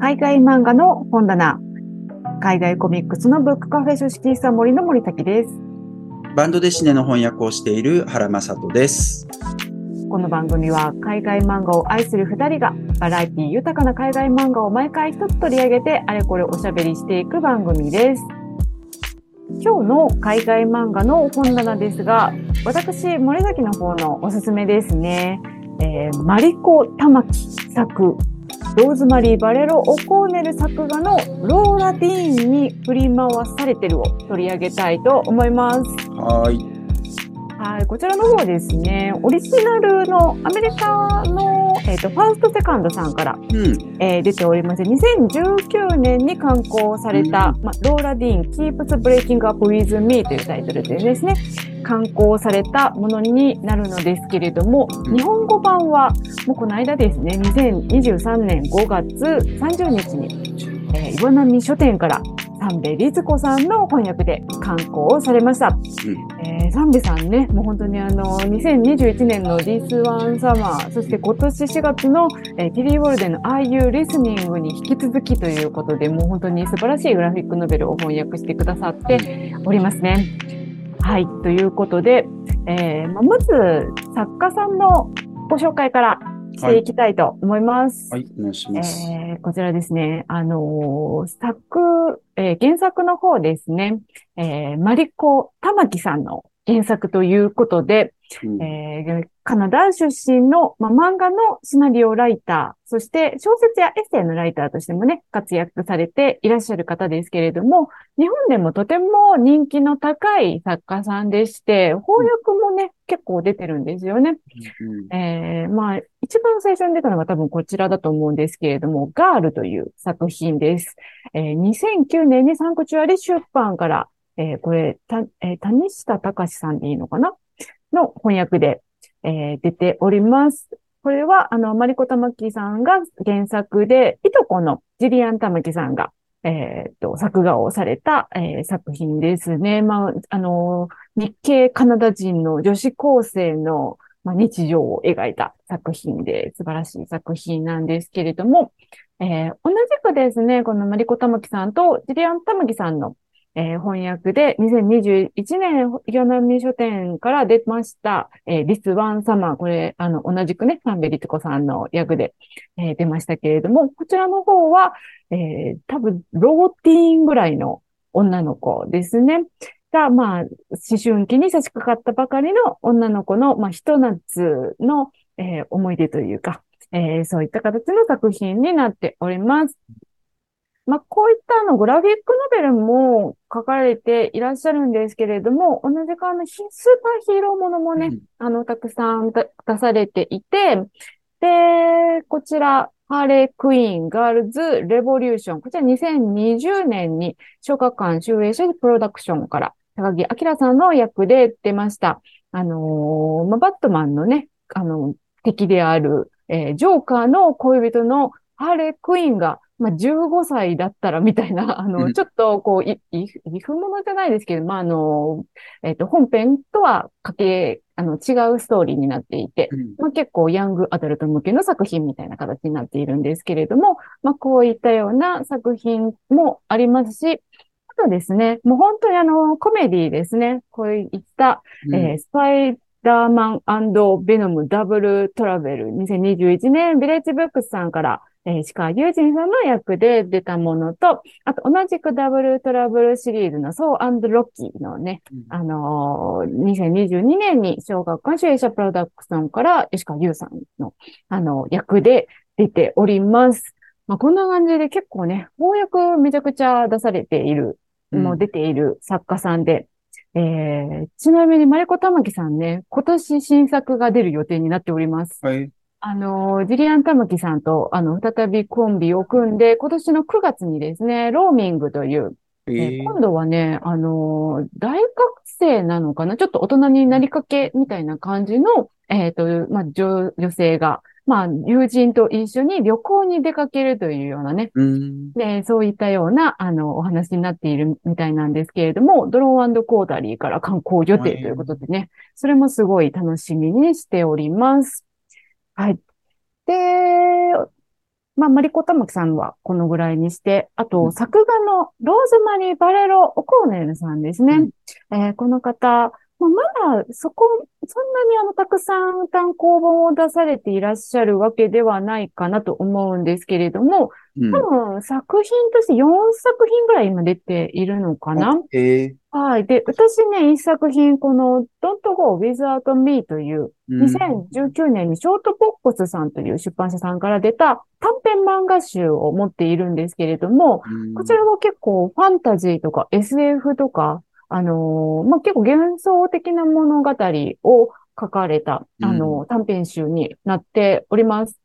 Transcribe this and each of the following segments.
海外漫画の本棚、海外コミックスのブックカフェ書式さ森の森崎です。バンドデシネの翻訳をしている原正人です。この番組は海外漫画を愛する二人がバラエティ豊かな海外漫画を毎回一つ取り上げてあれこれおしゃべりしていく番組です。今日の海外漫画の本棚ですが、私、森崎の方のおすすめですね。えーマリコ・玉木作、ローズマリー・バレロ・オコーネル作画のローラ・ディーンに振り回されてるを取り上げたいと思います。はーい。はい、こちらの方ですね、オリジナルのアメリカの、えーとファーストセカンドさんから、うん。えー出ておりまして、2019年に刊行された、まあ、ローラ・ディーン Keeps Breaking Up With Me というタイトルでですね、刊行されたものになるのですけれども、うん日本語版はもうこの間ですね、2023年5月30日に、えー岩波書店から三部律子さんの翻訳で刊行されました。えー、サンベさんね、もう本当にあの、2021年の This One Summer、そして今年4月の、えー、ティリー・ウォルデンの Are You Listening に引き続きということで、もう本当に素晴らしいグラフィックノベルを翻訳してくださっておりますね。はい、ということで、えーまあまず、作家さんのご紹介からしていきたいと思います。はい、お願いします。えーこちらですね、あのー作、えー原作の方ですね、えーマリコ・玉木さんの原作ということで、うんえーカナダ出身の、まあ、漫画のシナリオライター、そして小説やエッセイのライターとしてもね、活躍されていらっしゃる方ですけれども、日本でもとても人気の高い作家さんでして、翻訳もね、結構出てるんですよね。うんえーまあ、一番最初に出たのが多分こちらだと思うんですけれども、ガールという作品です。えー2009年にサンクチュアリ出版から、えーこれ、た、えー谷下隆さんでいいのかな？の翻訳で、えー出ております。これは、あの、マリコ玉木さんが原作で、いとこのジリアン玉木さんが、えーっと、作画をされた、えー作品ですね。まあ、あの日系カナダ人の女子高生の、まあ、日常を描いた作品で素晴らしい作品なんですけれども、えー同じくですね、このマリコ・タマキさんとジリアン・タマキさんの、えー翻訳で2021年岩波書店から出ました、えー、リス・ワン・サマー。これ、あの、同じくね、サンベリツコさんの役で、えー出ましたけれども、こちらの方は、えー多分、ローティーンぐらいの女の子ですね。が、まあ、思春期に差し掛かったばかりの女の子の、まあ、ひと夏の、えー思い出というか、えーそういった形の作品になっております。まあ、こういったあの、グラフィックノベルも書かれていらっしゃるんですけれども、同じくあの、ヒスーパーヒーローものもね、あの、たくさんだ出されていて、で、こちら、ハーレークイーン、ガールズ、レボリューション。こちら2020年に、小学館集英社プロダクションから、高木明さんの役で出ました。あのーまあ、バットマンのね、あの、敵である、えージョーカーの恋人のハーレークイーンが、まあ、15歳だったらみたいな、あの、うん。ちょっと、こう、い、い、いふものじゃないですけど、まあ、あの、えっ、と、本編とはかけ、あの、違うストーリーになっていて、うん。まあ、結構ヤングアダルト向けの作品みたいな形になっているんですけれども、まあ、こういったような作品もありますし、あとですね、もう本当にあの、コメディですね。こういった、うん。えースパイダーマンベノムダブルトラベル2021年ビレッジブックスさんから、えー、石川友人さんの役で出たものと、あと同じくダブルトラブルシリーズのソーロッキーのね、うんあのー2022年に小学館主演者プロダクションから石川優さんの、あの、役で出ております。まあ、こんな感じで結構ね、翻訳めちゃくちゃ出されている、うんもう出ている作家さんで、えー、ちなみにマリコ玉木さんね、今年新作が出る予定になっております。はい。あの、ジリアン・タムキさんと、あの、再びコンビを組んで、今年の9月にですね、ローミングという、ええーー今度はね、あのー大学生なのかな？ちょっと大人になりかけみたいな感じの、えっと、まあ、女、女性が、まあ、友人と一緒に旅行に出かけるというようなね、うん。で、そういったような、あの、お話になっているみたいなんですけれども、ドローンコーダリーから観光予定ということでね、それもすごい楽しみにしております。はい。で、まあ、マリコタマキさんはこのぐらいにして、あと、うん作画のローズマリー・バレロ・オコーネルさんですね。うんえーこの方、まあ、まだそこ、そんなにあの、たくさん単行本を出されていらっしゃるわけではないかなと思うんですけれども、うん。多分作品として4作品ぐらい今出ているのかな？はい。で、私ね、一作品、この Don't Go Without Me という、うん2019年にショートボックスさんという出版社さんから出た短編漫画集を持っているんですけれども、うんこちらは結構ファンタジーとか SF とか、あのーまあ、結構幻想的な物語を書かれた、あのー短編集になっております。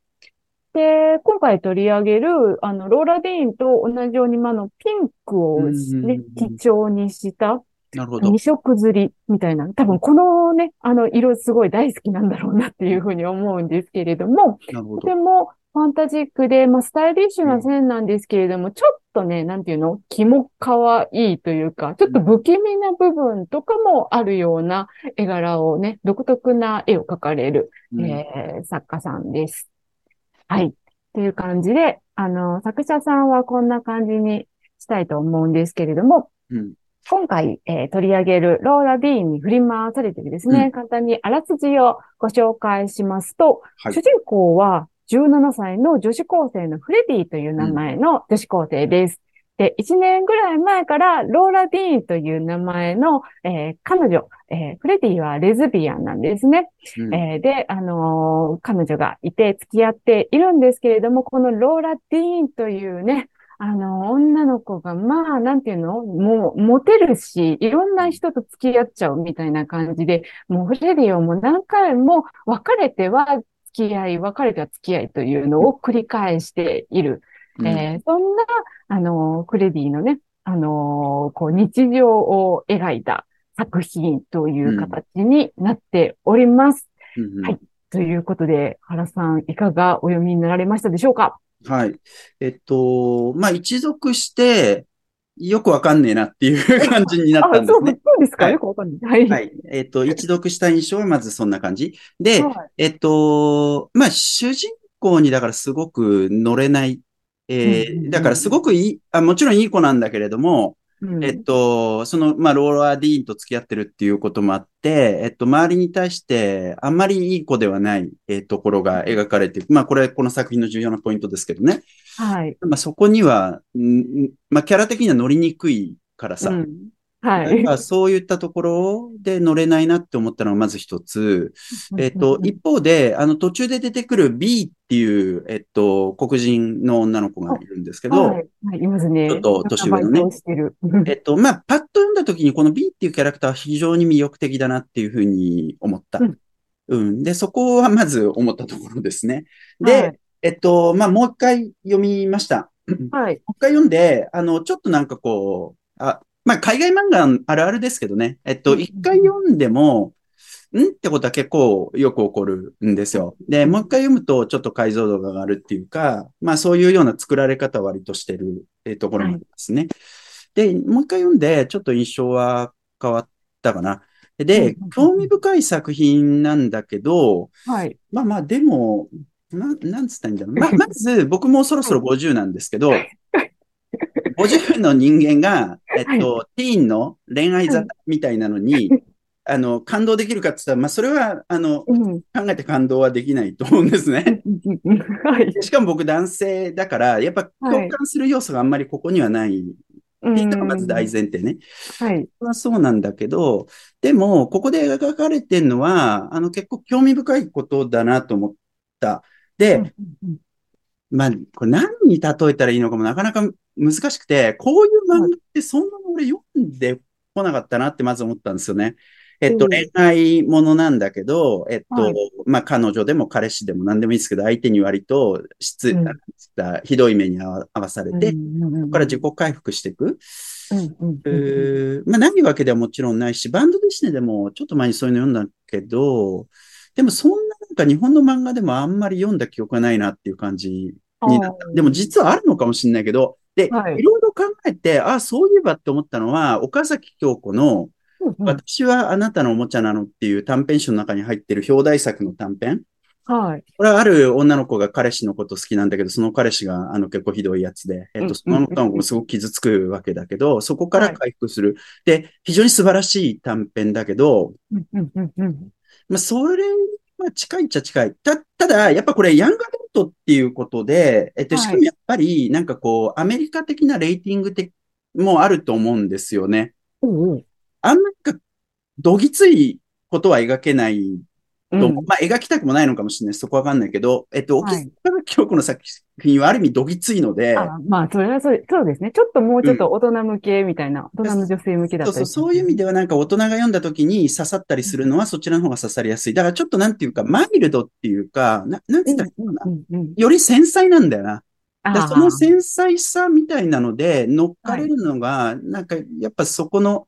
で、今回取り上げる、あの、ローラ・ディーンと同じように、まあ、あの、ピンクをねうん、基調にした、なるほど二。色釣りみたいな、多分このね、あの色すごい大好きなんだろうなっていうふうに思うんですけれども、ど。とてもファンタジックで、まあスタイリッシュな線なんですけれども、ちょっとね、なんていうの？気も可愛いというか、ちょっと不気味な部分とかもあるような絵柄をね、独特な絵を描かれる、うん。えー作家さんです。はい。という感じで、あの、作者さんはこんな感じにしたいと思うんですけれども、うん。今回、えー取り上げるローラ・ディーンに振り回されてですね、うん。簡単にあらすじをご紹介しますと、はい。主人公は17歳の女子高生のフレディという名前の女子高生です。で、1年ぐらい前からローラ・ディーンという名前の、えー彼女、えーフレディはレズビアンなんですね。うんえーで、あのー彼女がいて付き合っているんですけれども、このローラ・ディーンというね、あのー女の子が、まあ、なんていうの？もう、モテるし、いろんな人と付き合っちゃうみたいな感じで、もうフレディをもう何回も別れては付き合い、別れては付き合いというのを繰り返している。うんえーそんな、あのーフレディのね、あのーこう、日常を描いた作品という形になっております。うんうんはいということで、原さん、いかがお読みになられましたでしょうか？はい。えっと、まあ、一読して、よくわかんねえなっていう 感じになったんでそう、そ。うですか、はいよくわかんない。はい。はい。えっと、一読した印象はまずそんな感じ。で、はいえっと、まあ、主人公にだからすごく乗れない。えー、だからすごくいい、あ、もちろんいい子なんだけれども、うんえっと、その、まあ、ローラー・ディーンと付き合ってるっていうこともあって、えっと、周りに対して、あんまりいい子ではない、えーところが描かれて。まあ、これ、この作品の重要なポイントですけどね。はい。まあ、そこには、んまあ、キャラ的には乗りにくいからさ。うんはい。だそういったところで乗れないなって思ったのがまず一つ。えっと、一方で、あの、途中で出てくる B っていう、えっと、黒人の女の子がいるんですけど、はい、はい、いますね。ちょっと年上のね。えっと、まあ、パッと読んだ時にこの B っていうキャラクターは非常に魅力的だなっていうふうに思った。うんうん。で、そこはまず思ったところですね。で、はいえっと、まあ、もう一回読みました。はい。もう一回読んで、あの、ちょっとなんかこう、あ、まあ、海外漫画あるあるですけどね。えっと、うん一回読んでも、んってことは結構よく起こるんですよ。で、もう一回読むとちょっと解像度が上がるっていうか、まあそういうような作られ方を割としてるえーところもありますね。で、もう一回読んでちょっと印象は変わったかな。でうん、興味深い作品なんだけど、はい。まあまあでも、な、なんつったらいいんだろう。ま、まず僕もそろそろ50なんですけど、50の人間が、えっと、ティーンの恋愛沙汰みたいなのに、あの、感動できるかって言ったら、まあそれは、あの、うん。考えて感動はできないと思うんですね。はい。しかも僕男性だから、やっぱ共感する要素があんまりここにはないっていうのがまず大前提ね。はい。まあそうなんだけど、でも、ここで描かれてるのは、あの、結構興味深いことだなと思った。で、まあ、これ何に例えたらいいのかもなかなか難しくて、こういう漫画ってそんなに俺読んでこなかったなってまず思ったんですよね。えっと、うん恋愛ものなんだけど、えっと、はいまあ、彼女でも彼氏でも何でもいいですけど、相手に割と失、うんひどい目に遭わされて、うんうんうんそこから自己回復していく。うんうんうまあ、ないわけではもちろんないし、バンドディシネでもちょっと前にそういうの読んだけど、でもそんななんか日本の漫画でもあんまり読んだ記憶がないなっていう感じになった。でも実はあるのかもしれないけど、で、はいいろいろ考えて、あ、そういえばって思ったのは、岡崎京子の、うんうん私はあなたのおもちゃなのっていう短編集の中に入ってる表題作の短編。はい。これはある女の子が彼氏のこと好きなんだけど、その彼氏があの結構ひどいやつで、えっと、その女の子もすごく傷つくわけだけど、そこから回復する。で、非常に素晴らしい短編だけど、まあ、それは近いっちゃ近い。た、ただ、やっぱこれ、ヤングアダルトっていうことで、えっと、はいしかもやっぱり、なんかこう、アメリカ的なレーティング的もあると思うんですよね。おうおうあんまなんか、どぎついことは描けないと、うんまあ、描きたくもないのかもしれない。そこわかんないけど、えっと、はい沖坂京子の作品はある意味どぎついので、あまあ、それはそうそうですね。ちょっともうちょっと大人向けみたいな、大人の女性向けだそうそう、ったりそういう意味ではなんか大人が読んだ時に刺さったりするのはそちらの方が刺さりやすい。だからちょっとなんていうか、マイルドっていうか、ななんて言ったらいいのかな。うんうんうんより繊細なんだよな。だそのー繊細さみたいなので乗っかれるのが、なんかやっぱそこの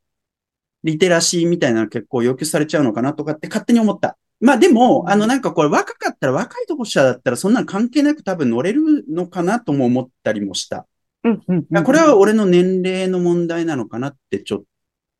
リテラシーみたいなの結構要求されちゃうのかなとかって勝手に思った。まあでも、うんあのなんかこれ若かったら若いとこ者だったらそんなの関係なく多分乗れるのかなとも思ったりもした。うんうんうんこれは俺の年齢の問題なのかなってちょっ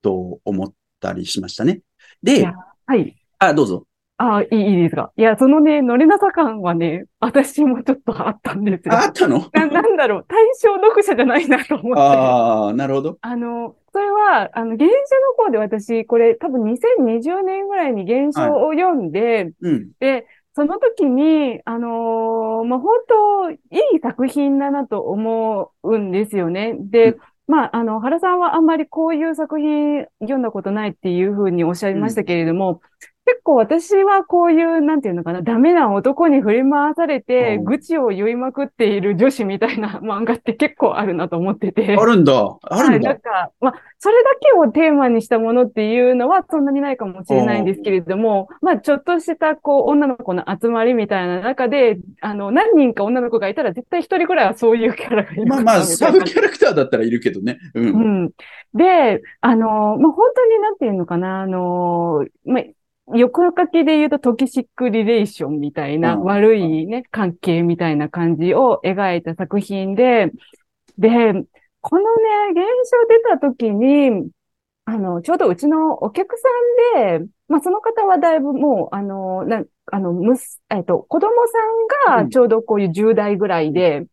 と思ったりしましたね。でいや、はい。あ、どうぞ。あいい、いいですか？いや、そのね、乗れなさ感はね、私もちょっとあったんですよ。あ、あったの？な、なんだろう、対象読者じゃないなと思って。ああ、なるほど。あの、それは、あの、原書の方で私、これ多分2020年ぐらいに原書を読んで、うん。で、その時に、あのーまあ、本当、いい作品だなと思うんですよね。で、うんまあ、あの、原さんはあんまりこういう作品読んだことないっていうふうにおっしゃいましたけれども、結構私はこういう、なんていうのかな、ダメな男に振り回されて、うん愚痴を言いまくっている女子みたいな 漫画って結構あるなと思ってて。あるんだ。あるんはい、なだん。か、まあ、それだけをテーマにしたものっていうのはそんなにないかもしれないんですけれども、まあ、ちょっとした、こう、女の子の集まりみたいな中で、あの、何人か女の子がいたら絶対一人ぐらいはそういうキャラがいるかまあまあ、サブキャラクターだったらいるけどね。う。うんん。で、あの、まあ、本当になんていうのかな、あの、まあ、横書きで言うとトキシックリレーションみたいなうん。悪いね、関係みたいな感じを描いた作品で、で、このね、現象出た時に、あの、ちょうどうちのお客さんで、まあ、その方はだいぶもう、あの、な、あの、むす、えっと、子供さんがちょうどこういう10代ぐらいで、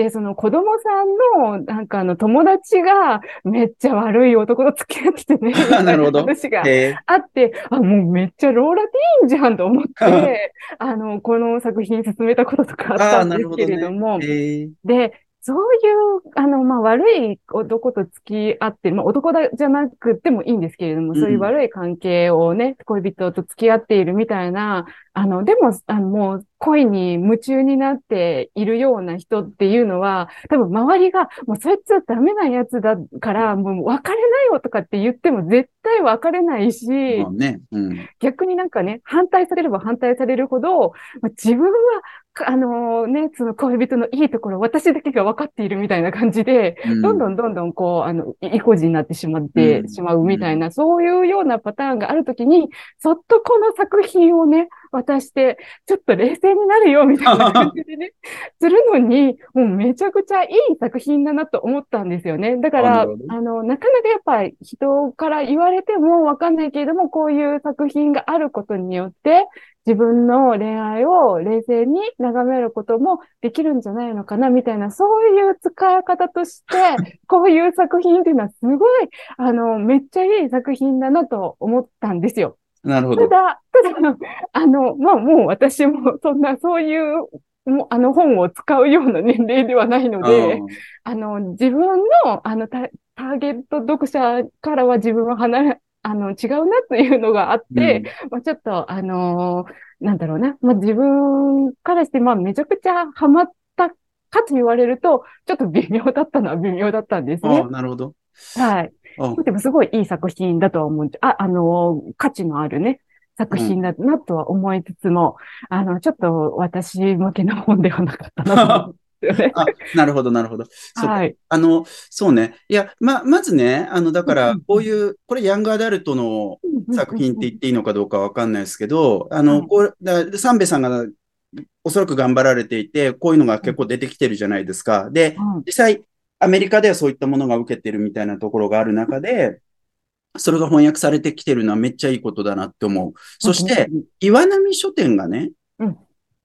で、その子供さんの、なんかあの、友達がめっちゃ悪い男と付き合っててね、なるほど。話がえ。あって、あ、もうめっちゃローラティーンじゃんと思って、あの、この作品進めたこととかあったんですけれども、。えーで、そういう、あの、まあ、悪い男と付き合って、まあ、男だじゃなくてもいいんですけれども、そういう悪い関係をね、恋人と付き合っているみたいな、あの、でも、あの、もう、恋に夢中になっているような人っていうのは、多分周りが、もうそいつはダメなやつだから、もう別れなよとかって言っても絶対別れないし、まあね。うん。逆になんかね、反対されれば反対されるほど、まあ自分は、かあのね、その恋人のいいところ、私だけが分かっているみたいな感じで、うん。どんどんどんどんこう、あの、い意固地になってしまってうん。しまうみたいな、そういうようなパターンがあるときに、そっとこの作品をね、渡して、ちょっと冷静になるよみたいな感じでね、するのに、もうめちゃくちゃいい作品だなと思ったんですよね。だから、あなるほどあの、なかなかやっぱり人から言われてもわかんないけれども、こういう作品があることによって、自分の恋愛を冷静に眺めることもできるんじゃないのかな、みたいな、そういう使い方として、こういう作品っていうのはすごい、あの、めっちゃいい作品だなと思ったんですよ。なるほど。ただ、ただ、あの、まあ、もう私もそんな、そういう、もうあの本を使うような年齢ではないので、あの、自分の、あの、タ、ターゲット読者からは自分は離れ、あの、違うなというのがあって、まあ、ちょっと、あのーなんだろうな。まあ、自分からして、まあ、めちゃくちゃハマったかと言われると、ちょっと微妙だったのは微妙だったんですねうんああ、。なるほど。はい。あでもすごいいい作品だとは思うあ、あのー価値のあるね、作品だなとは思いつつも、あの、ちょっと私向けの本ではなかったなと。あ、なるほど、なるほど。そうかはい。あの、そうね。いや、ま、まずね、あの、だからこういう、これヤングアダルトの作品って言っていいのかどうかわかんないですけど、あはの、いこう、だサンベさんがおそらく頑張られていて、こういうのが結構出てきてるじゃないですか。で、うん実際、アメリカではそういったものが受けてるみたいなところがある中で、それが翻訳されてきてるのはめっちゃいいことだなって思う。そして、、岩波書店がね、うん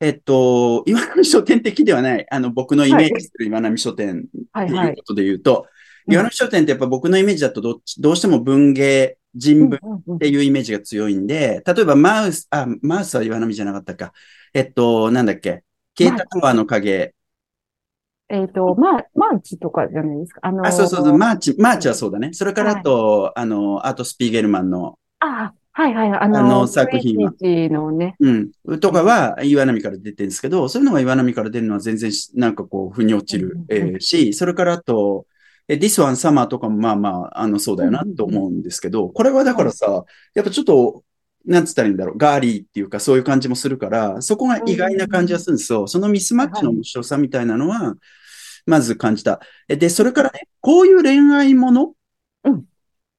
えっと、岩波書店的ではない、あの、僕のイメージする岩波書店はいはいいうってことで言うと、うん岩波書店ってやっぱ僕のイメージだとどっち、どうしても文芸、人文っていうイメージが強いんで、例えばマウス、あ、マウスは岩波じゃなかったか。えっと、なんだっけ。消えたタワーの影。えっと、まあ、マーチとかじゃないですか。あのーあ、そうそうそう、マーチ、マーチはそうだね。それからあと、あの、アート・スピーゲルマンの、あ、はいはい。あの、あの作品は。のね。うん、とかは岩波から出てるんですけど、そういうのが岩波から出るのは全然しなんかこう、腑に落ちる、うんえーし、それからあと、え This One Summer とかもまあまあ、あの、そうだよなと思うんですけど、これはだからさ、やっぱちょっと、なんつったらいいんだろう、ガーリーっていうかそういう感じもするから、そこが意外な感じがするんですよ。そのミスマッチの面白さみたいなのは、まず感じた。えで、それからね、こういう恋愛もの？うん。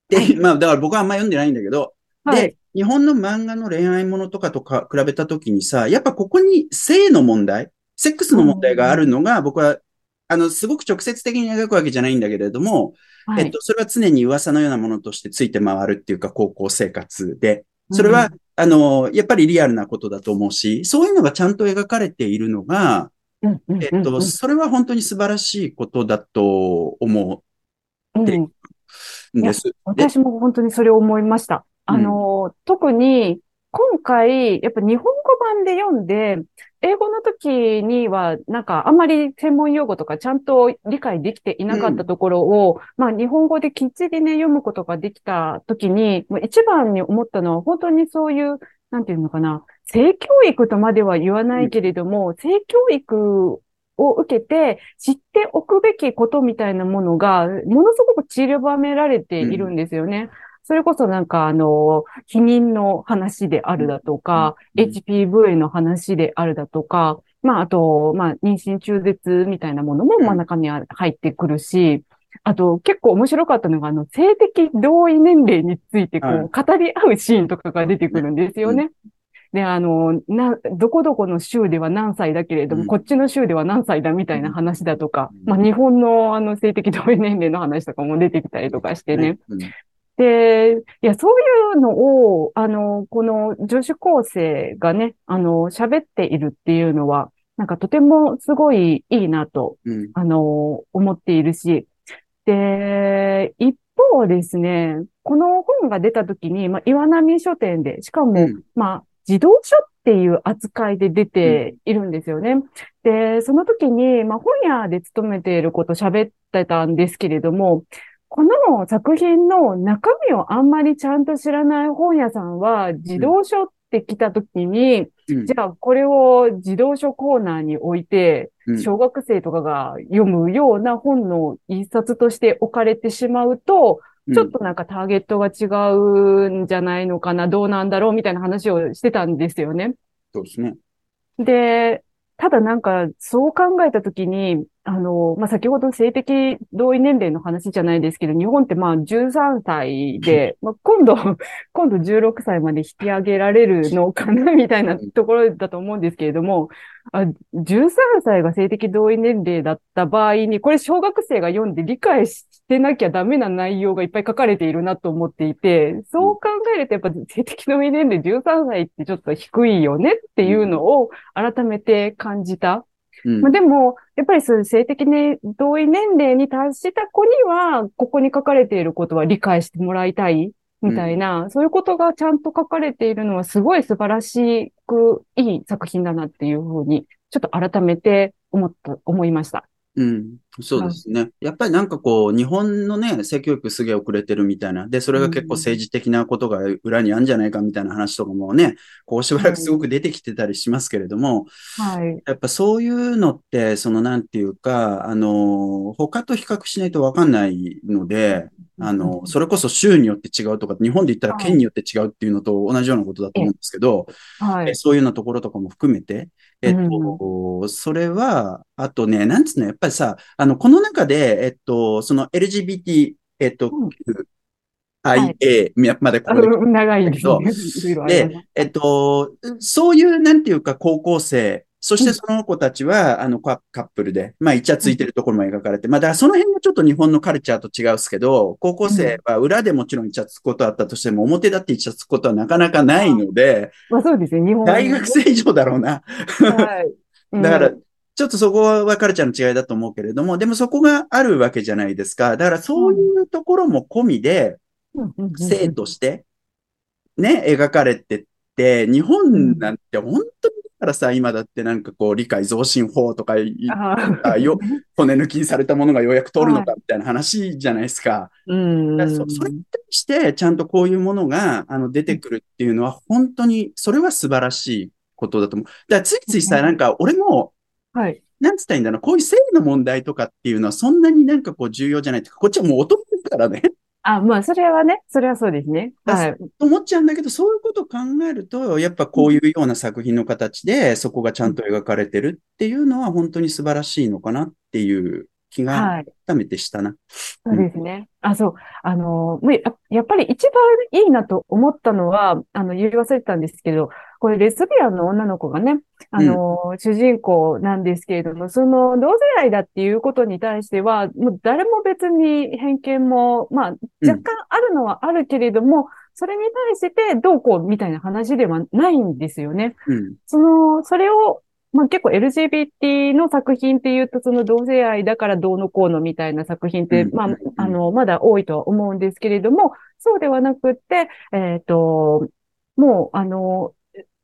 で、はい。まあ、だから僕はあんま読んでないんだけど、はいで、日本の漫画の恋愛ものとかとか比べたときにさ、やっぱここに性の問題、セックスの問題があるのが、僕は、あの、すごく直接的に描くわけじゃないんだけれども、はい。えっと、それは常に噂のようなものとしてついて回るっていうか、高校生活で、それは、あの、やっぱりリアルなことだと思うし、そういうのがちゃんと描かれているのが、うん、うん、えっと、うんそれは本当に素晴らしいことだと思うんでうんです。で、私も本当にそれを思いました。あの、特に今回、やっぱ日本語版で読んで、英語の時には、なんかあんまり専門用語とかちゃんと理解できていなかったところを、まあ日本語できっちりね、読むことができた時に、もう一番に思ったのは本当にそういう、なんていうのかな、性教育とまでは言わないけれども、性教育を受けて知っておくべきことみたいなものが、ものすごく散りばめられているんですよね。それこそなんかあの、避妊の話であるだとか、うん HPV の話であるだとか、まああと、まあ妊娠中絶みたいなものもうん。真ん中にあ入ってくるし、あと結構面白かったのが、あの、性的同意年齢についてこはう、語り合うシーンとかが出てくるんですよね。で、あの、な、どこどこの州では何歳だけれども、うん。こっちの州では何歳だみたいな話だとか、うん。まあ日本のあの性的同意年齢の話とかも出てきたりとかしてね。うんで、いや、そういうのを、あの、この女子高生がね、あの、喋っているっていうのは、なんかとてもすごいいいなと、うん。あの、思っているし、で、一方ですね、この本が出た時に、まあ、岩波書店で、しかも、うん。まあ、児童書っていう扱いで出ているんですよね。で、その時に、まあ、本屋で勤めていること喋ってたんですけれども、この作品の中身をあんまりちゃんと知らない本屋さんは、児童書って来た時に、うんじゃあこれを児童書コーナーに置いて、うん小学生とかが読むような本の一冊として置かれてしまうと、ちょっとなんかターゲットが違うんじゃないのかな、どうなんだろうみたいな話をしてたんですよね。そうですね。で、ただなんか、そう考えたときに、あの、まあ、先ほど性的同意年齢の話じゃないですけど、日本ってまあ13歳で、まあ、今度、今度16歳まで引き上げられるのかな、みたいなところだと思うんですけれども、あ、13歳が性的同意年齢だった場合に、これ小学生が読んで理解してなきゃダメな内容がいっぱい書かれているなと思っていて、そう考えるとやっぱ性的同意年齢13歳ってちょっと低いよねっていうのを改めて感じた。うんまあ、でも、やっぱりそういう性的ね、同意年齢に達した子には、ここに書かれていることは理解してもらいたい、みたいな、そういうことがちゃんと書かれているのはすごい素晴らしくいい作品だなっていうふうに、ちょっと改めて思った、思いました。うん、そうですね。やっぱりなんかこう、日本のね、性教育すげえ遅れてるみたいな。で、それが結構政治的なことが裏にあるんじゃないかみたいな話とかもね、こうしばらくすごく出てきてたりしますけれども、はい。やっぱそういうのって、そのなんていうか、あの、他と比較しないとわかんないので、あの、それこそ州によって違うとか、日本で言ったら県によって違うっていうのと同じようなことだと思うんですけど、はい。えそういうようなところとかも含めて、えっと、それは、あとね、なんつうの、やっぱりさ、あの、この中で、えっと、その LGBT、えっとうん、IA までこあこで。の長いですそね。いろいろあります。で、えっと、そういう、なんていうか、高校生、そしてその子たちは、あのカップルで、まあ、イチャついてるところも描かれて、まあ、だからその辺がちょっと日本のカルチャーと違うっすけど、高校生は裏でもちろんイチャつくことあったとしても、表だってイチャつくことはなかなかないので、まあそうですね、日本大学生以上だろうな。はい。だから、ちょっとそこはカルチャーの違いだと思うけれども、でもそこがあるわけじゃないですか。だからそういうところも込みで、生として、ね、描かれてって、日本なんて本当からさ、今だってなんかこう理解増進法とかよ骨抜きにされたものがようやく通るのかみたいな話じゃないですか。うんだからそそれに対してちゃんとこういうものがあの出てくるっていうのは本当にそれは素晴らしいことだと思う。だからついついさ、なんか俺もはい。なんつったらいいんだろう、こういう性の問題とかっていうのはそんなになんかこう重要じゃないってこっちはもう大人だからね。あ、まあ、それはね、それはそうですね。はい。と思っちゃうんだけど、そういうことを考えると、やっぱこういうような作品の形で、そこがちゃんと描かれてるっていうのは本当に素晴らしいのかなっていう気がはい。改めてしたな。そうですね。あ、そう。あの、もうややっぱり一番いいなと思ったのは、あの、言い忘れてたんですけど、これレズビアンの女の子がね、あの、主人公なんですけれども、その同性愛だっていうことに対しては、もう誰も別に偏見も、まあ、若干あるのはあるけれども、それに対してどうこうみたいな話ではないんですよね。うん。その、それを、まあ結構 LGBT の作品っていうと、その同性愛だからどうのこうのみたいな作品って、まあうんうん、あの、まだ多いとは思うんですけれども、そうではなくって、えっと、もう、あの、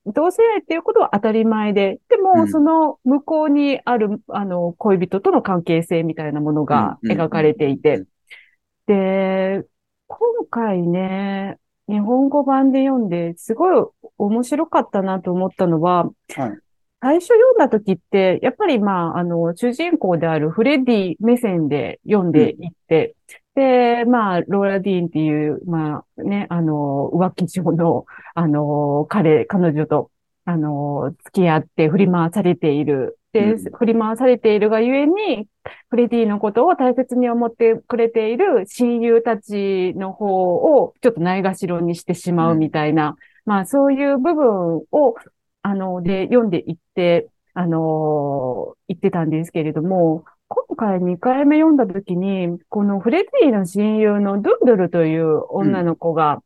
同性愛っていうことは当たり前で、でうも、ん。その向こうにある、あの、恋人との関係性みたいなものがうんうん描かれていうんて、で、今回ね、日本語版で読んで、すごい面白かったなと思ったのは、はい。最初読んだ時って、やっぱりまあ、あの、主人公であるフレディ目線で読んでいって、で、まあ、ローラ・ディーンっていう、まあね、あの、浮気症の、あの、彼、彼女と、あの、付き合って振り回されている。で、うん振り回されているがゆえに、フレディのことを大切に思ってくれている親友たちの方をちょっとないがしろにしてしまうみたいな、まあそういう部分を、あの、で読んでいって、あの言ってたんですけれども、今回2回目読んだ時に、このフレディの親友のドゥンドゥルという女の子が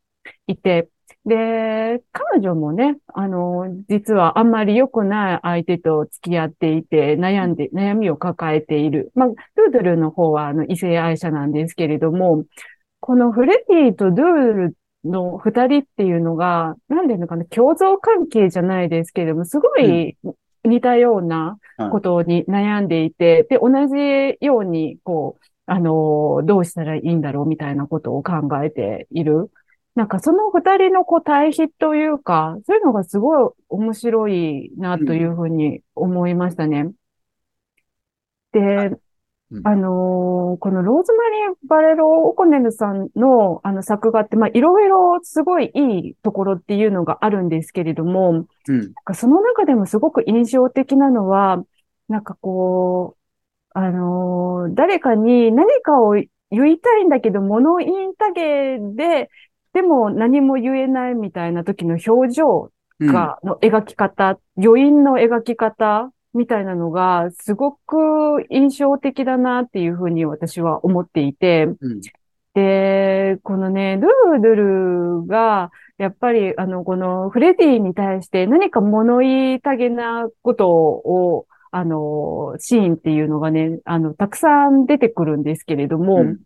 いて、で、彼女もね、あの、実はあんまり良くない相手と付き合っていて、悩んで、悩みを抱えている。まあ、ドゥードゥルの方は、あの、異性愛者なんですけれども、このフレディとドゥールの二人っていうのが、なんていうのかな、共存関係じゃないですけれども、すごい似たようなことに悩んでいて、で、同じように、こう、あの、どうしたらいいんだろうみたいなことを考えている。なんかその二人のこう対比というか、そういうのがすごい面白いなというふうに思いましたね。で、うんあのーこのローズマリー・バレロ・オコネルさんのあの作画って、まあ、いろいろすごいいいところっていうのがあるんですけれども、うん。なんかその中でもすごく印象的なのは、なんかこう、あのー誰かに何かを言いたいんだけど、物言いたげで、でも何も言えないみたいな時の表情うん。が、の描き方、余韻の描き方みたいなのが、すごく印象的だなっていうふうに私は思っていて、うん。で、このね、ドゥードゥルが、やっぱり、あの、このフレディに対して何か物言いたげなことを、あの、シーンっていうのがね、あの、たくさん出てくるんですけれども、うん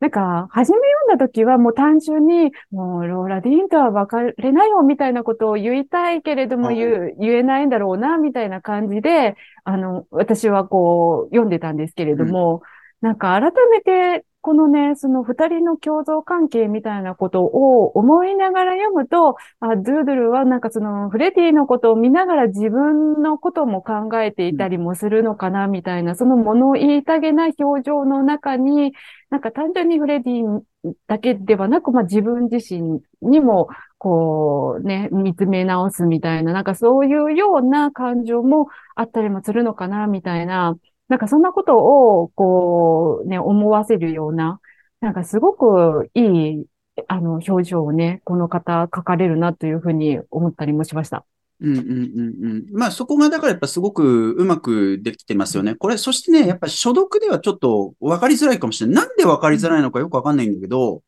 なんか、初め読んだ時はもう単純に、もうローラ・ディーンとは別れないよみたいなことを言いたいけれどもはい。言う、言えないんだろうな、みたいな感じで、あの、私はこう、読んでたんですけれども、なんか改めて、このね、その二人の共存関係みたいなことを思いながら読むと、あ、ドゥードゥルはなんかそのフレディのことを見ながら自分のことも考えていたりもするのかな、みたいな、その物言いたげな表情の中に、なんか単純にフレディだけではなく、まあ自分自身にも、こうね、見つめ直すみたいな、なんかそういうような感情もあったりもするのかな、みたいな、なんかそんなことを、こうね、思わせるような、なんかすごくいい、あの、表情をね、この方書かれるなというふうに思ったりもしました。うんうんうんうん。まあそこがだからやっぱすごくうまくできてますよね。これ、そしてね、やっぱ所読ではちょっと分かりづらいかもしれない。なんで分かりづらいのかよく分かんないんだけど、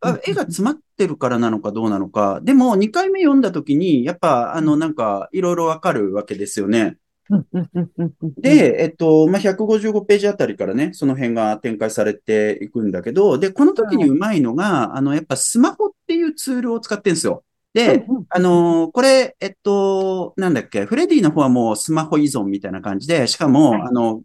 あ絵が詰まってるからなのかどうなのか。でも2回目読んだ時に、やっぱあのなんかいろいろ分かるわけですよね。で、えっと、まあ、155ページあたりからね、その辺が展開されていくんだけど、で、この時にうまいのが、あの、やっぱスマホっていうツールを使ってるんですよ。で、あのーこれ、えっと、なんだっけ、フレディの方はもうスマホ依存みたいな感じで、しかも、はい。あの、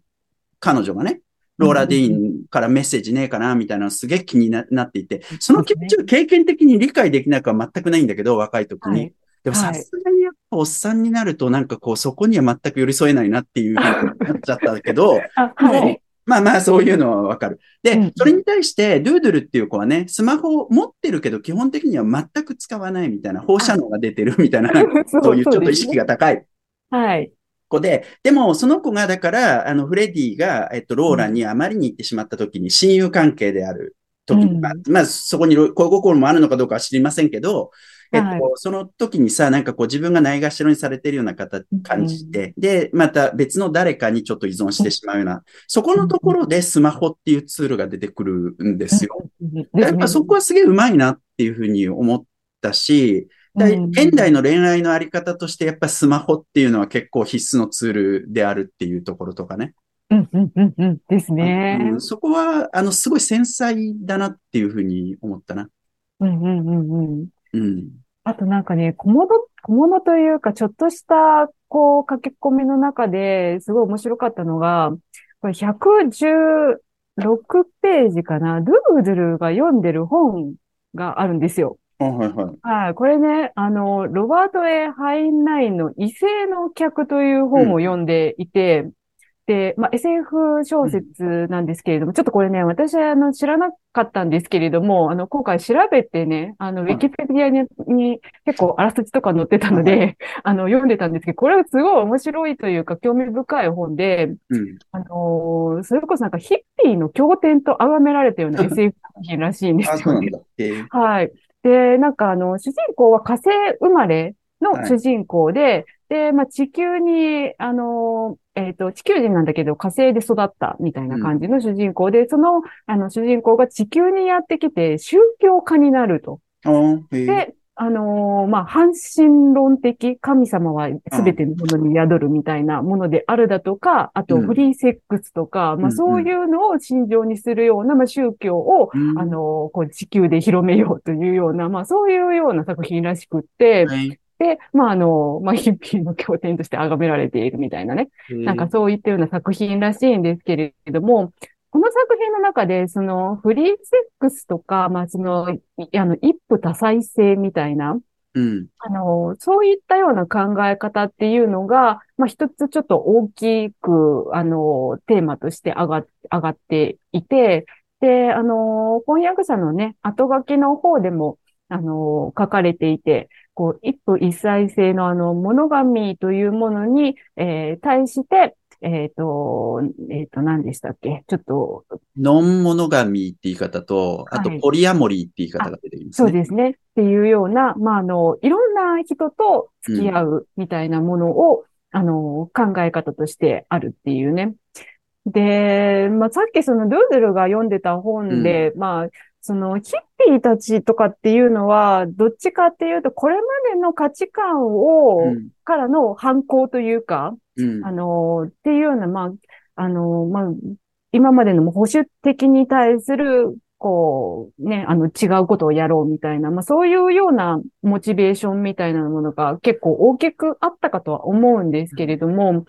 彼女がね、ローラ・ディーンからメッセージねえかな、みたいなのすげえ気にななっていて、その気持ちを経験的に理解できなくは全くないんだけど、若い時に。はい。でもはい。さすがにやっぱおっさんになるとなんかこうそこには全く寄り添えないなっていうふうになっちゃったけど、はい。まあまあそういうのはわかる。で、うんそれに対してドゥードゥルっていう子はね、スマホを持ってるけど基本的には全く使わないみたいな、放射能が出てるみたいな、そういうちょっと意識が。が高いはい。子で、でもその子がだから、あのフレディが、えっと、ローラにあまりに行ってしまった時に親友関係である時に、うんまあ、まあそこに恋心もあるのかどうかは知りませんけど、えっと、はいその時にさ、なんかこう自分がないがしろにされてるような形、感じて、で、また別の誰かにちょっと依存してしまうような、そこのところでスマホっていうツールが出てくるんですよ。やっぱそこはすげえうまいなっていうふうに思ったし、現代の恋愛のあり方としてやっぱスマホっていうのは結構必須のツールであるっていうところとかね。うんうんうんうんですねう。んそこは、あの、すごい繊細だなっていうふうに思ったな。うんうんうんうん。うん。あとなんかね、小物、小物というか、ちょっとした、こう、書き込みの中ですごい面白かったのが、これ116ページかな、ドゥードゥルが読んでる本があるんですよ。あ、はいはい。はい。これね、あの、ロバート・ A・ハインラインの異星の客という本を読んでいて、で、まあ、SF 小説なんですけれども、ちょっとこれね、私はあの知らなかったんですけれども、あの、今回調べてね、あの、はいウィキペディアに結構あらすじとか載ってたので、あの、読んでたんですけど、これはすごい面白いというか、興味深い本で、うん。あのーそれこそなんかヒッピーの経典と崇められたような SF 作品らしいんですよね。はい。で、なんかあの、主人公は火星生まれのはい主人公で、で、まあ、地球に、あの、えっと、地球人なんだけど火星で育ったみたいな感じの主人公で、その、あの、主人公が地球にやってきて宗教家になると。で、あのーまあ、半神論的神様は全てのものに宿るみたいなものであるだとか、あとうん。フリーセックスとか、まあ、うんうん。そういうのを信条にするような、まあ、宗教を、うん。あのーこう地球で広めようというような、まあ、そういうような作品らしくって、はいで、まあ、あの、まあ、ヒッピーの経典として崇められているみたいなね。えーなんかそういったような作品らしいんですけれども、この作品の中で、そのフリーセックスとか、まあその、いあの、一夫多妻制みたいな、うん。あの、そういったような考え方っていうのが、まあ一つちょっと大きく、あの、テーマとして上が、上がっていて、で、あの、翻訳者のね、後書きの方でも、あの、書かれていて、こう、一夫一妻制のあの、モノガミーというものに、えー対して、えっと、えっと、何でしたっけ？ちょっと、ノンモノガミーって言い方と、あとはいポリアモリーって言い方が出てきますね。そうですね。っていうような、まあ、あの、いろんな人と付き合うみたいなものを、あの、考え方としてあるっていうね。で、まあ、さっきそのドゥードゥルが読んでた本で、まあ、そのヒッピーたちとかっていうのは、どっちかっていうと、これまでの価値観を、うんからの反抗というか、うん。あの、っていうような、まあ、あの、まあ、今までの保守的に対する、こう、ね、あの、違うことをやろうみたいな、まあ、そういうようなモチベーションみたいなものが結構大きくあったかとは思うんですけれども、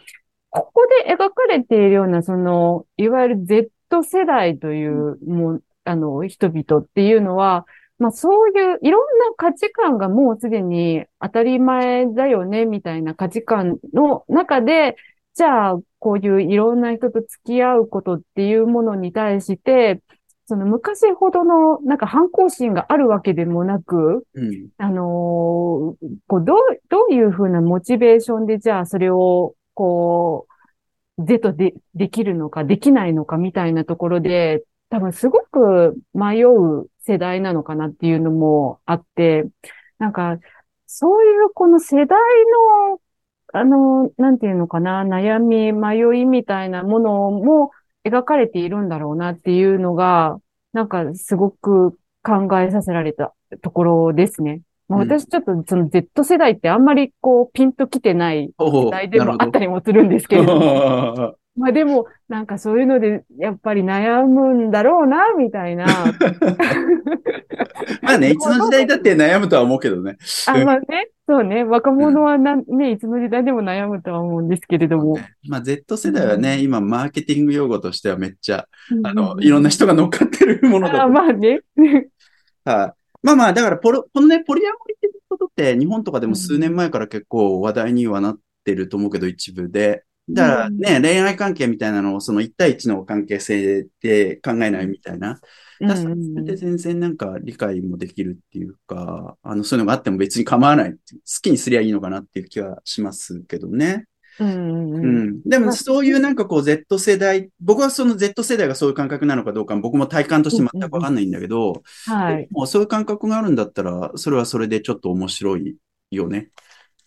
ここで描かれているような、その、いわゆる Z 世代という、もう、あの、人々っていうのは、まあそういういろんな価値観がもうすでに当たり前だよね、みたいな価値観の中で、じゃあ、こういういろんな人と付き合うことっていうものに対して、その昔ほどのなんか反抗心があるわけでもなく、うん。あのーこう、どう、どういうふうなモチベーションでじゃあそれを、こう、是とで、できるのかできないのかみたいなところで、多分すごく迷う世代なのかなっていうのもあって、なんか、そういうこの世代のあの、なんていうのかな、悩み、迷いみたいなものも描かれているんだろうなっていうのが、なんかすごく考えさせられたところですね。まあ、うん私ちょっとその Z 世代ってあんまりこうピンときてないお世代でもあったりもするんですけれども。ど。まあでも、なんかそういうのでやっぱり悩むんだろうな、みたいな。まあね、いつの時代だって悩むとは思うけどね。あ、まあね、そうね、若者はな、ね、いつの時代でも悩むとは思うんですけれども。まあ Z 世代はね、今マーケティング用語としてはめっちゃ、あうの、んいろんな人が乗っかってるものだあ、と。まあね。はい。まあまあ、だからポロ、このね、ポリアモリってことって、日本とかでも数年前から結構話題にはなってると思うけど、一部で。だからね、恋愛関係みたいなのを、その1対1の関係性で考えないみたいな。うんだそれで全然なんか理解もできるっていうか、あの、そういうのがあっても別に構わない。好きにすりゃいいのかなっていう気はしますけどね。うんうんううんん。でもそういうなんかこう Z 世代、僕はその Z 世代がそういう感覚なのかどうか、僕も体感として全くわかんないんだけど、はい。もうそういう感覚があるんだったら、それはそれでちょっと面白いよね。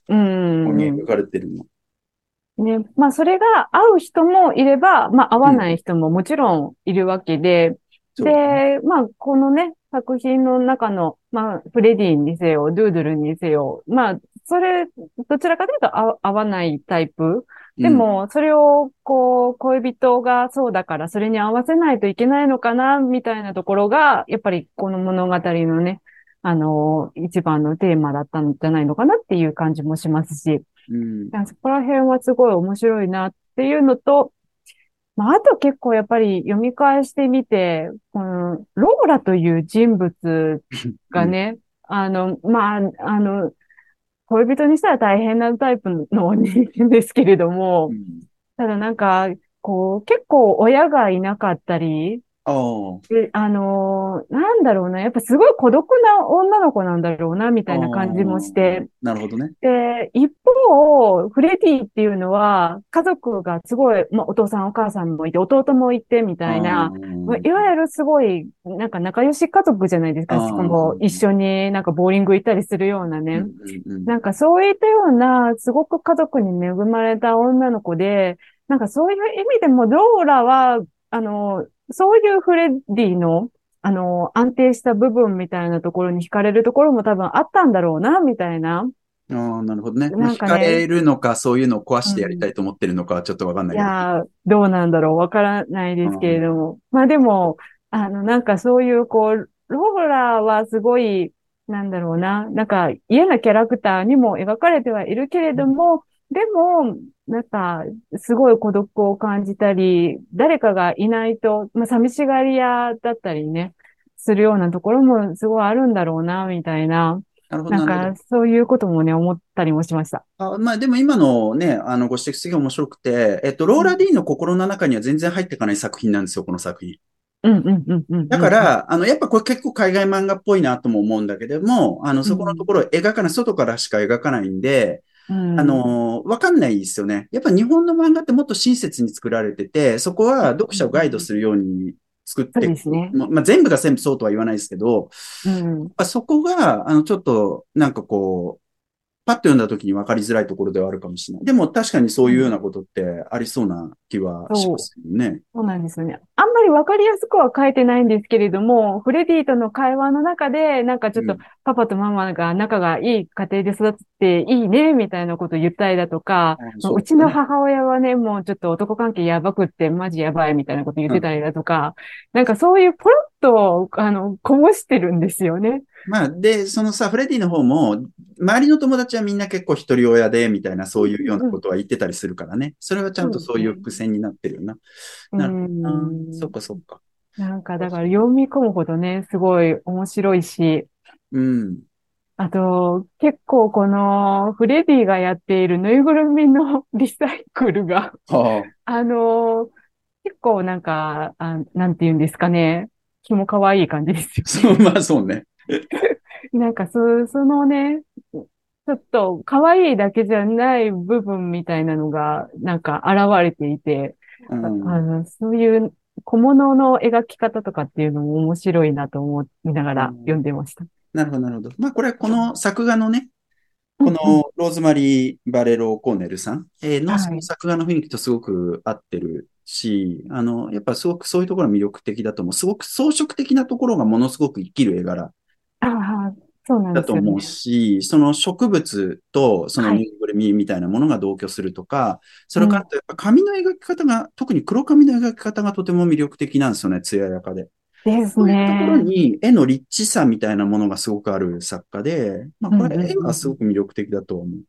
うんここに描かれてるの。ね。まあ、それが合う人もいれば、まあ、合わない人ももちろんいるわけで、そうだね。で、まあ、このね、作品の中の、まあ、フレディにせよ、ドゥードゥルにせよ、まあ、それ、どちらかというと合合わないタイプ。で、も、それを、こう、恋人がそうだから、それに合わせないといけないのかな、みたいなところが、やっぱりこの物語のね、あの、一番のテーマだったんじゃないのかなっていう感じもしますし、うん。そこら辺はすごい面白いなっていうのと、まあ、あと結構やっぱり読み返してみて、このローラという人物がね、あの、まあ、あの、恋人にしたら大変なタイプの人間ですけれどもう、ん。ただなんか、こう、結構親がいなかったり。で、あのーなんだろうな、やっぱすごい孤独な女の子なんだろうな、みたいな感じもして、なるほどね。で、一方、フレディっていうのは、家族がすごい、まあ、お父さんお母さんもいて、弟もいて、みたいな、まあいわゆるすごい、なんか仲良し家族じゃないですか。しかも一緒になんかボーリング行ったりするようなね。うんうんうん。なんかそういったような、すごく家族に恵まれた女の子で、なんかそういう意味でも、ローラは、あの、そういうフレディの、あの、安定した部分みたいなところに惹かれるところも多分あったんだろうな、みたいな。ああ、なるほどね。なんかね惹かれるのか、そういうのを壊してやりたいと思ってるのかはちょっとわかんないけど。いやー、どうなんだろう、わからないですけれども。まあでも、あの、なんかそういう、こう、ローラはすごい、なんだろうな、なんか嫌なキャラクターにも描かれてはいるけれども、でも、なんか、すごい孤独を感じたり、誰かがいないと、まあ、寂しがり屋だったりね、するようなところもすごいあるんだろうな、みたいな、なるほど、なんか、そういうこともね、思ったりもしました。あ、まあでも今のね、あのご指摘すげえ面白くて、えっと、ローラ・ディーンの心の中には全然入っていかない作品なんですよ、この作品。うん、うん、うん、うん。だか、ら、あの、やっぱこれ結構海外漫画っぽいなとも思うんだけども、あの、そこのところを描かない、外からしか描かないんで、うん、あの、わかんないですよね。やっぱ日本の漫画ってもっと親切に作られてて、そこは読者をガイドするように作ってそうですね。ままあ、全部が全部そうとは言わないですけど、うん。そこが、あの、ちょっと、なんかこう、パッと読んだ時に分かりづらいところではあるかもしれない。でも確かにそういうようなことってありそうな気はしますよね。そうなんですよね。あんまりわかりやすくは書いてないんですけれども、フレディとの会話の中で、なんかちょっとうんパパとママが仲がいい家庭で育っていいね、みたいなことを言ったりだとか、そううちの母親はね、もうちょっと男関係やばくって、マジやばいみたいなこと言ってたりだとか、なんかそういうポロッと、あの、こぼしてるんですよね。まあ、で、そのさ、フレディの方も、周りの友達はみんな結構一人親で、みたいな、そういうようなことは言ってたりするからね。それはちゃんとそういう伏線になってるよな。なるほどそっかそっか。なんかだから読み込むほどね、すごい面白いし、うん。あと、結構このフレディがやっているぬいぐるみの リサイクルが、はあの、結構なんか、あ、なんて言うんですかね、気も可愛い感じですよあ、そう、まあそうね。なんかそ、そのね、ちょっと可愛いだけじゃない部分みたいなのが、なんか現れていて、うん。あの、そういう小物の描き方とかっていうのも面白いなと思いながら読んでました。なるほど、なるほど。まあこれはこの作画のね、このローズマリー・バレロー・コーネルさんのはいその作画の雰囲気とすごく合ってるし、あの、やっぱすごくそういうところが魅力的だと思う。すごく装飾的なところがものすごく生きる絵柄そうなんだと思う。し、その植物とそのはいぬいぐるみみたいなものが同居するとか、それからやっぱ紙の描き方が、特に黒紙の描き方がとても魅力的なんですよね、艶やかで。ですそういうところね。に絵のリッチさみたいなものがすごくある作家で、まあ、こうんうんうんれ絵がすごく魅力的だと思う。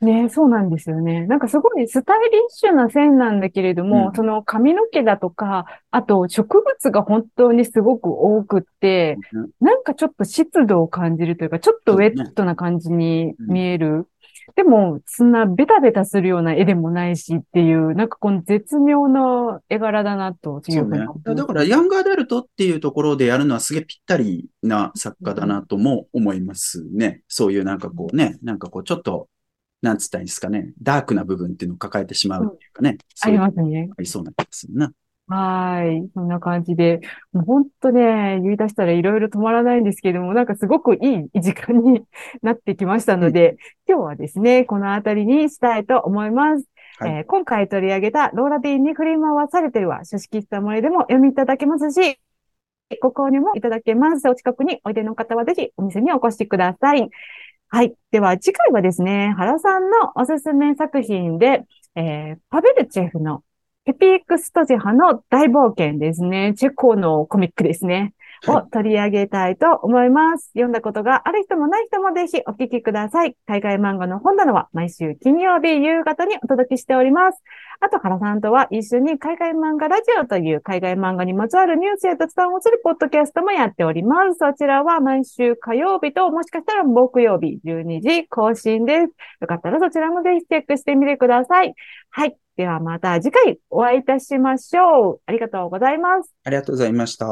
ね、そうなんですよね。なんかすごいスタイリッシュな線なんだけれども、うんその髪の毛だとか、あと植物が本当にすごく多くって、なんかちょっと湿度を感じるというか、ちょっとウェットな感じに見える。でも、そんなベタベタするような絵でもないしっていう、なんかこの絶妙な絵柄だなというそうねだから、ヤングアダルトっていうところでやるのはすげえぴったりな作家だなとも思いますね。そういうなんかこうね、なんかこうちょっと、なんつったらいいんですかね、ダークな部分っていうのを抱えてしまうっていうかね、ありそういうのがますね。ありそうな気がするな。はーい。そんな感じで、もう本当ね、言い出したらいろいろ止まらないんですけども、なんかすごくいい時間になってきましたので、今日はですね、このあたりにしたいと思います。はいえー今回取り上げたローラディに振り回されてるは、書式した森でも読みいただけますし、ご購入もいただけます。お近くにおいでの方はぜひお店にお越しください。はい。では次回はですね、原さんのおすすめ作品で、えーパベルチェフのエピックストジハの大冒険ですね。チェコのコミックですね。を取り上げたいと思います。読んだことがある人もない人もぜひお聞きください。海外漫画の本棚は毎週金曜日夕方にお届けしております。あと、原さんとは一緒に海外漫画ラジオという海外漫画にまつわるニュースや雑談をするポッドキャストもやっております。そちらは毎週火曜日ともしかしたら木曜日12時更新です。よかったらそちらもぜひチェックしてみてください。はい。ではまた次回お会いいたしましょう。ありがとうございます。ありがとうございました。